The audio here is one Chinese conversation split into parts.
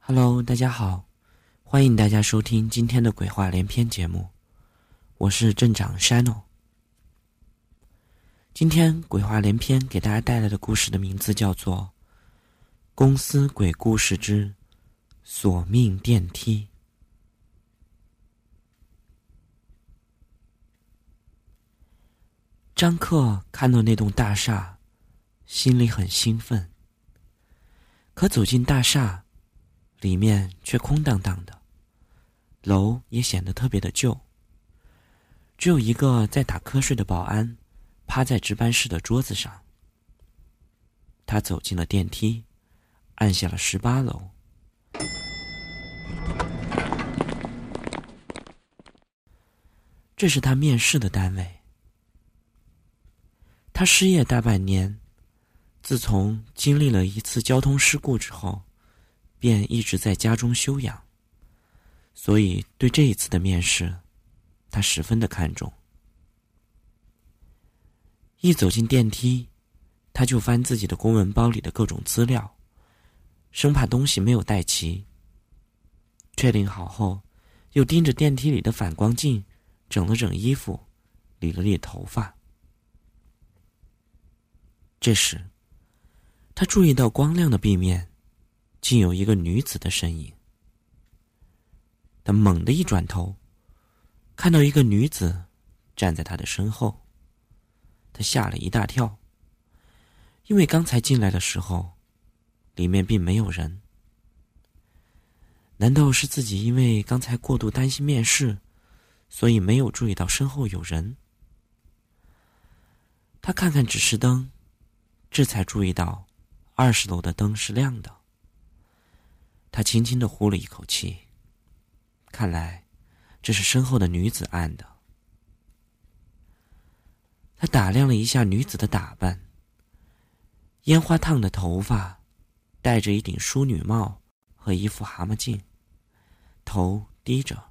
Hello，大家好，欢迎大家收听今天的鬼话连篇节目，我是镇长 Shano。今天鬼话连篇给大家带来的故事的名字叫做《公司鬼故事之索命电梯》。张克看到那栋大厦，心里很兴奋。可走进大厦，里面却空荡荡的，楼也显得特别的旧。只有一个在打瞌睡的保安，趴在值班室的桌子上。他走进了电梯，按下了十八楼。这是他面试的单位。他失业大半年，自从经历了一次交通事故之后，便一直在家中休养。所以对这一次的面试，他十分的看重。一走进电梯，他就翻自己的公文包里的各种资料，生怕东西没有带齐。确定好后，又盯着电梯里的反光镜，整了整衣服，理了理头发。这时，他注意到光亮的壁面，竟有一个女子的身影。他猛地一转头，看到一个女子站在他的身后。他吓了一大跳，因为刚才进来的时候，里面并没有人。难道是自己因为刚才过度担心面试，所以没有注意到身后有人？他看看指示灯。这才注意到，二十楼的灯是亮的。他轻轻的呼了一口气，看来这是身后的女子按的。他打量了一下女子的打扮：烟花烫的头发，戴着一顶淑女帽和一副蛤蟆镜，头低着，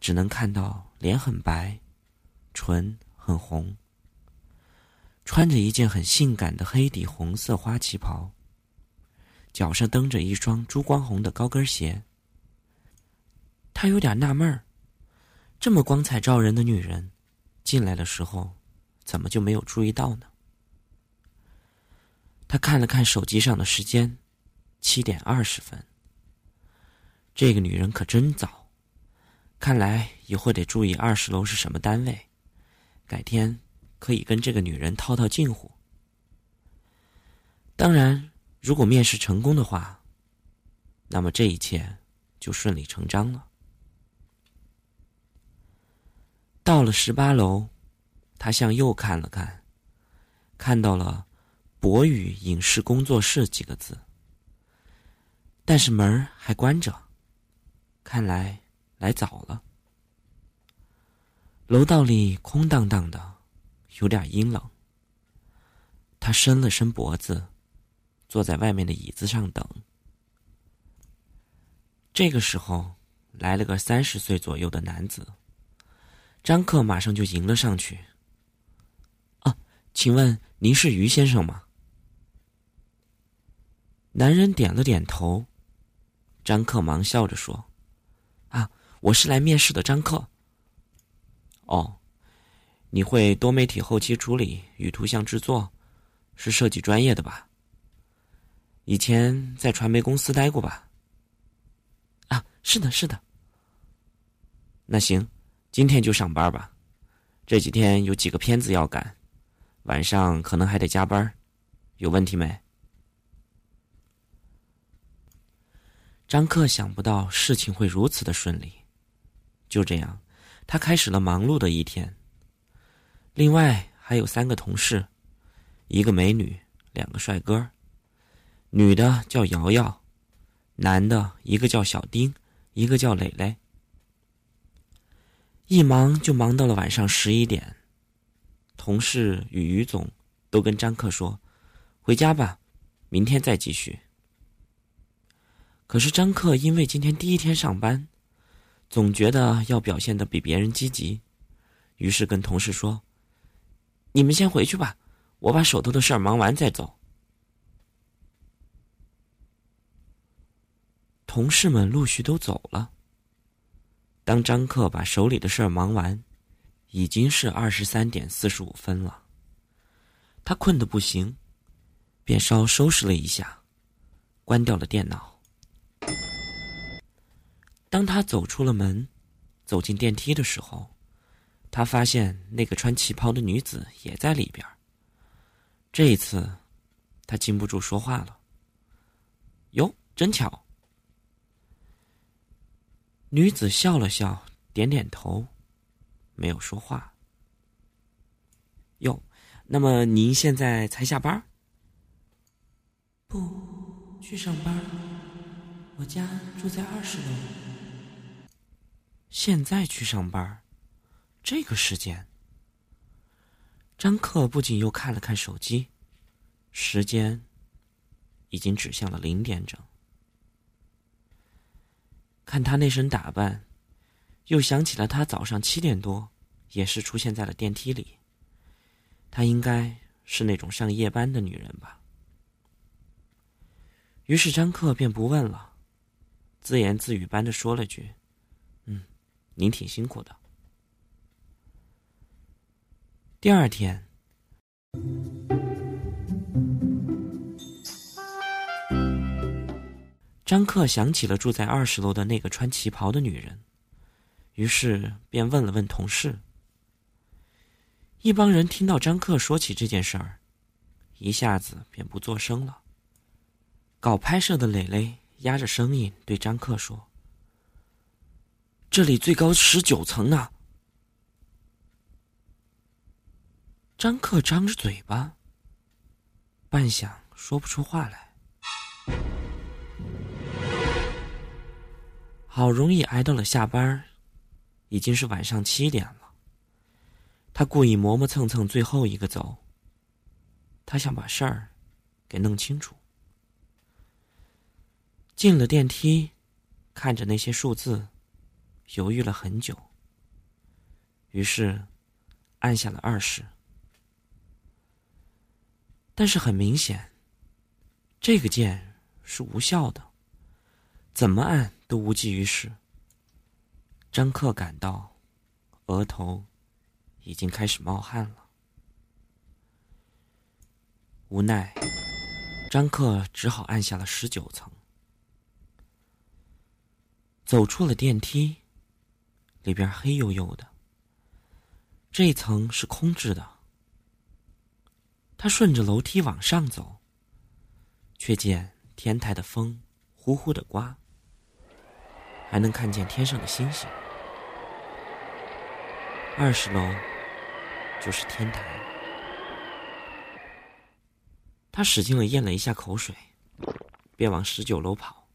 只能看到脸很白，唇很红。穿着一件很性感的黑底红色花旗袍，脚上蹬着一双珠光红的高跟鞋。他有点纳闷儿，这么光彩照人的女人，进来的时候怎么就没有注意到呢？他看了看手机上的时间，七点二十分。这个女人可真早，看来以后得注意二十楼是什么单位，改天。可以跟这个女人套套近乎。当然，如果面试成功的话，那么这一切就顺理成章了。到了十八楼，他向右看了看，看到了“博宇影视工作室”几个字，但是门还关着，看来来早了。楼道里空荡荡的。有点阴冷，他伸了伸脖子，坐在外面的椅子上等。这个时候，来了个三十岁左右的男子，张克马上就迎了上去。啊，请问您是于先生吗？男人点了点头，张克忙笑着说：“啊，我是来面试的张克。”哦。你会多媒体后期处理与图像制作，是设计专业的吧？以前在传媒公司待过吧？啊，是的，是的。那行，今天就上班吧。这几天有几个片子要赶，晚上可能还得加班，有问题没？张克想不到事情会如此的顺利，就这样，他开始了忙碌的一天。另外还有三个同事，一个美女，两个帅哥，女的叫瑶瑶，男的一个叫小丁，一个叫磊磊。一忙就忙到了晚上十一点，同事与于总都跟张克说：“回家吧，明天再继续。”可是张克因为今天第一天上班，总觉得要表现的比别人积极，于是跟同事说。你们先回去吧，我把手头的事儿忙完再走。同事们陆续都走了。当张克把手里的事儿忙完，已经是二十三点四十五分了。他困得不行，便稍收拾了一下，关掉了电脑。当他走出了门，走进电梯的时候，他发现那个穿旗袍的女子也在里边。这一次，他禁不住说话了：“哟，真巧。”女子笑了笑，点点头，没有说话。哟，那么您现在才下班？不，去上班。我家住在二十楼。现在去上班，这个时间。张克不仅又看了看手机，时间已经指向了零点整。看他那身打扮，又想起了他早上七点多也是出现在了电梯里。她应该是那种上夜班的女人吧。于是张克便不问了，自言自语般的说了句：“嗯，您挺辛苦的。”第二天，张克想起了住在二十楼的那个穿旗袍的女人，于是便问了问同事。一帮人听到张克说起这件事儿，一下子便不作声了。搞拍摄的磊磊压着声音对张克说：“这里最高十九层呢。”张克张着嘴巴，半晌说不出话来。好容易挨到了下班，已经是晚上七点了。他故意磨磨蹭蹭最后一个走。他想把事儿给弄清楚。进了电梯，看着那些数字，犹豫了很久。于是，按下了二十。但是很明显，这个键是无效的，怎么按都无济于事。张克感到额头已经开始冒汗了，无奈，张克只好按下了十九层，走出了电梯，里边黑黝黝的，这一层是空置的。他顺着楼梯往上走，却见天台的风呼呼的刮，还能看见天上的星星。二十楼就是天台。他使劲的咽了一下口水，便往十九楼跑。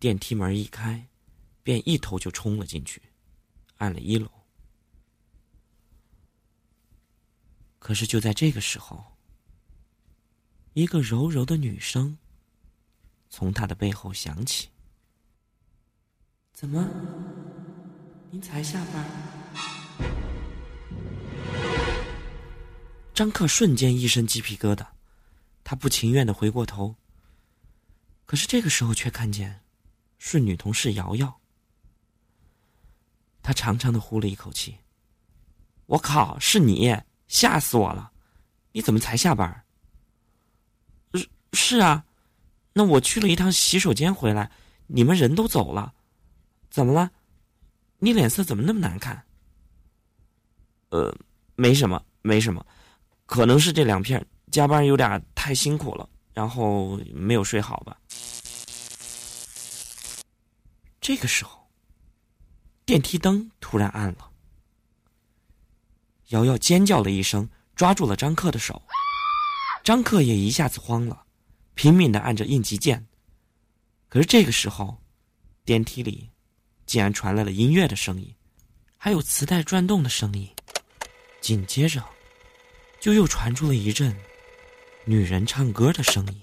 电梯门一开，便一头就冲了进去，按了一楼。可是就在这个时候，一个柔柔的女声从他的背后响起：“怎么，您才下班？”张克瞬间一身鸡皮疙瘩，他不情愿的回过头。可是这个时候却看见是女同事瑶瑶。他长长的呼了一口气：“我靠，是你！”吓死我了！你怎么才下班？是是啊，那我去了一趟洗手间回来，你们人都走了，怎么了？你脸色怎么那么难看？呃，没什么，没什么，可能是这两片加班有点太辛苦了，然后没有睡好吧。这个时候，电梯灯突然暗了。瑶瑶尖叫了一声，抓住了张克的手。张克也一下子慌了，拼命的按着应急键。可是这个时候，电梯里竟然传来了音乐的声音，还有磁带转动的声音。紧接着，就又传出了一阵女人唱歌的声音。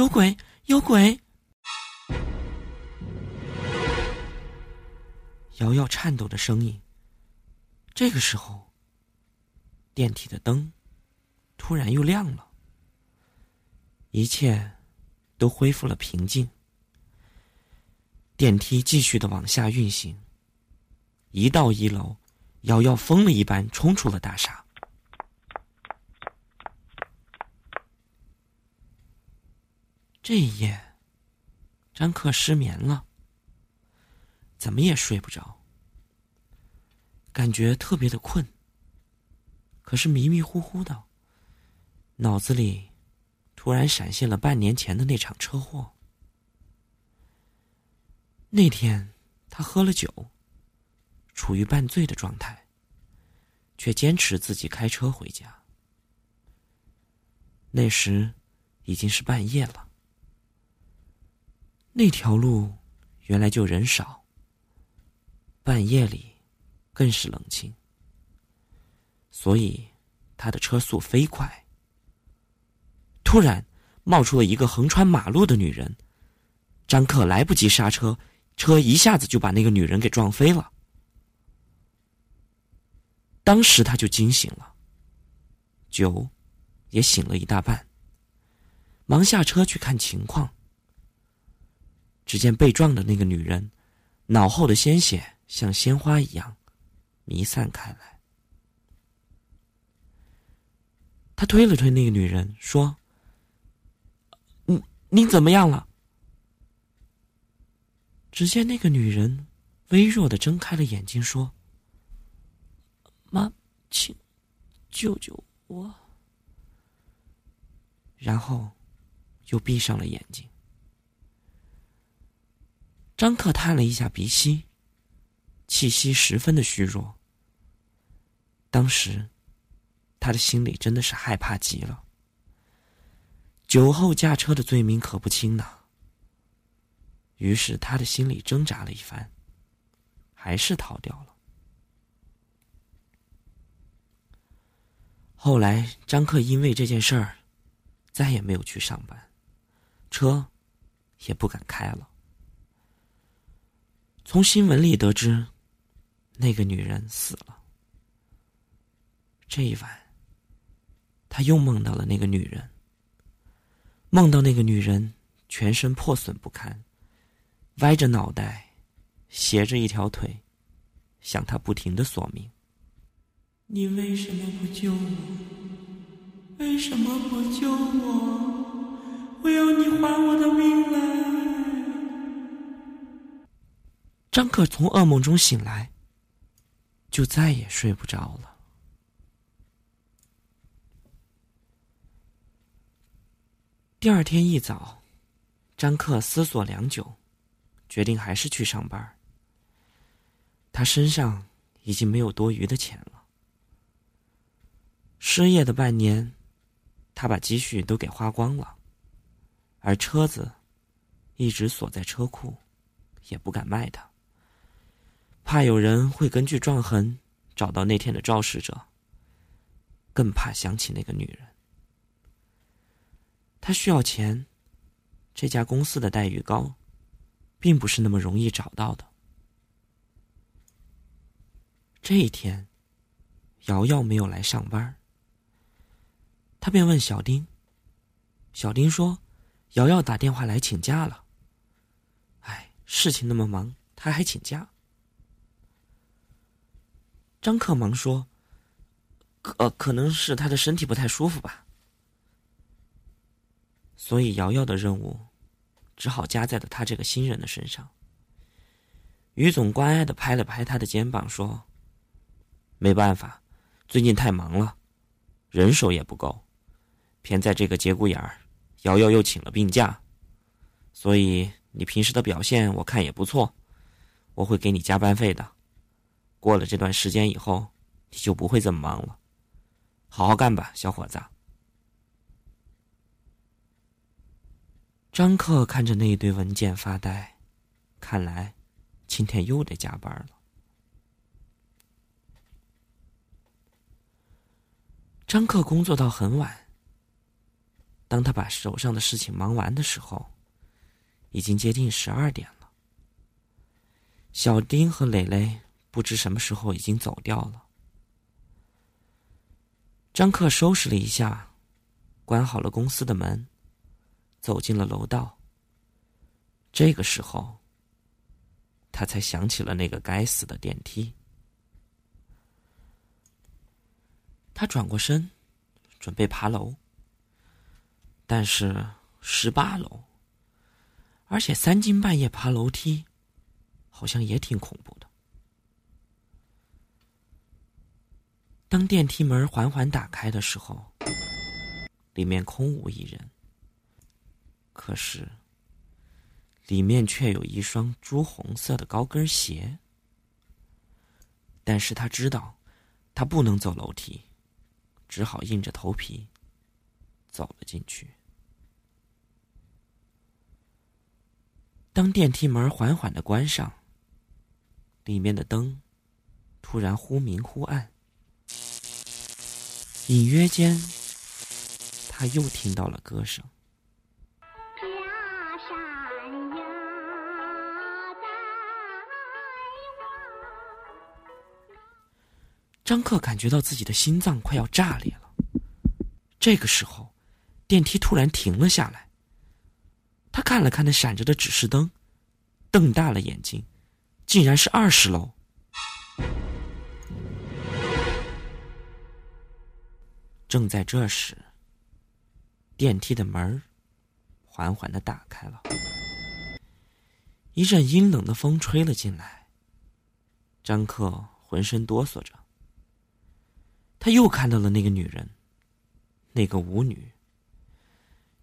有鬼！有鬼！瑶瑶颤抖的声音。这个时候，电梯的灯突然又亮了，一切都恢复了平静。电梯继续的往下运行，一到一楼，瑶瑶疯了一般冲出了大厦。这一夜，张克失眠了，怎么也睡不着，感觉特别的困。可是迷迷糊糊的，脑子里突然闪现了半年前的那场车祸。那天，他喝了酒，处于半醉的状态，却坚持自己开车回家。那时已经是半夜了，那条路原来就人少，半夜里更是冷清，所以他的车速飞快。突然，冒出了一个横穿马路的女人，张克来不及刹车。车一下子就把那个女人给撞飞了，当时他就惊醒了，酒也醒了一大半，忙下车去看情况。只见被撞的那个女人，脑后的鲜血像鲜花一样弥散开来。他推了推那个女人，说：“你你怎么样了？”只见那个女人微弱的睁开了眼睛，说：“妈，请救救我。”然后又闭上了眼睛。张克叹了一下鼻息，气息十分的虚弱。当时他的心里真的是害怕极了。酒后驾车的罪名可不轻呐。于是他的心里挣扎了一番，还是逃掉了。后来张克因为这件事儿，再也没有去上班，车也不敢开了。从新闻里得知，那个女人死了。这一晚，他又梦到了那个女人，梦到那个女人全身破损不堪。歪着脑袋，斜着一条腿，向他不停的索命。你为什么不救我？为什么不救我？我要你还我的命来！张可从噩梦中醒来，就再也睡不着了。第二天一早，张克思索良久。决定还是去上班。他身上已经没有多余的钱了。失业的半年，他把积蓄都给花光了，而车子一直锁在车库，也不敢卖它，怕有人会根据撞痕找到那天的肇事者，更怕想起那个女人。他需要钱，这家公司的待遇高。并不是那么容易找到的。这一天，瑶瑶没有来上班，他便问小丁。小丁说：“瑶瑶打电话来请假了。”哎，事情那么忙，他还请假？张克忙说：“可可能是他的身体不太舒服吧。”所以瑶瑶的任务。只好加在了他这个新人的身上。于总关爱的拍了拍他的肩膀，说：“没办法，最近太忙了，人手也不够，偏在这个节骨眼儿，瑶瑶又请了病假，所以你平时的表现我看也不错，我会给你加班费的。过了这段时间以后，你就不会这么忙了，好好干吧，小伙子。”张克看着那一堆文件发呆，看来今天又得加班了。张克工作到很晚，当他把手上的事情忙完的时候，已经接近十二点了。小丁和蕾蕾不知什么时候已经走掉了。张克收拾了一下，关好了公司的门，走进了楼道。这个时候，他才想起了那个该死的电梯。他转过身，准备爬楼，但是十八楼，而且三更半夜爬楼梯，好像也挺恐怖的。当电梯门缓缓打开的时候，里面空无一人。可是，里面却有一双朱红色的高跟鞋。但是他知道，他不能走楼梯，只好硬着头皮走了进去。当电梯门缓缓的关上，里面的灯突然忽明忽暗。隐约间，他又听到了歌声。张克感觉到自己的心脏快要炸裂了。这个时候，电梯突然停了下来。他看了看那闪着的指示灯，瞪大了眼睛，竟然是二十楼。正在这时，电梯的门缓缓的打开了，一阵阴冷的风吹了进来。张克浑身哆嗦着，他又看到了那个女人，那个舞女，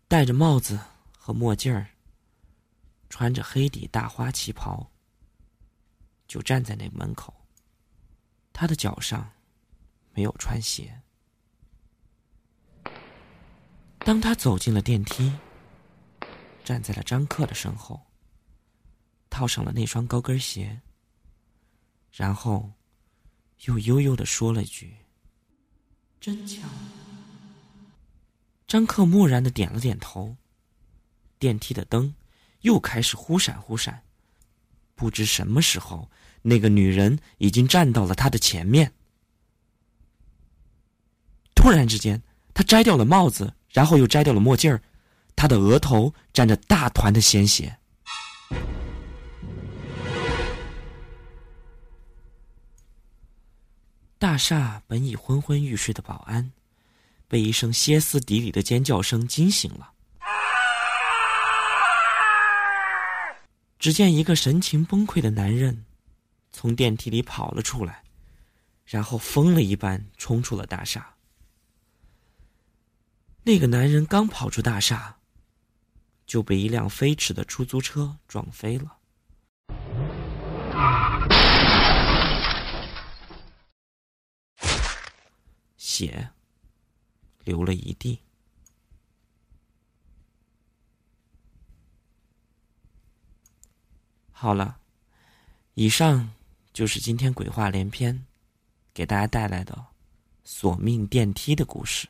戴着帽子和墨镜儿，穿着黑底大花旗袍，就站在那门口。她的脚上没有穿鞋。当他走进了电梯，站在了张克的身后，套上了那双高跟鞋，然后又悠悠的说了一句：“真巧。”张克木然的点了点头。电梯的灯又开始忽闪忽闪，不知什么时候，那个女人已经站到了他的前面。突然之间，他摘掉了帽子。然后又摘掉了墨镜儿，他的额头沾着大团的鲜血。大厦本已昏昏欲睡的保安，被一声歇斯底里的尖叫声惊醒了。只见一个神情崩溃的男人从电梯里跑了出来，然后疯了一般冲出了大厦。那个男人刚跑出大厦，就被一辆飞驰的出租车撞飞了，血流了一地。好了，以上就是今天鬼话连篇，给大家带来的索命电梯的故事。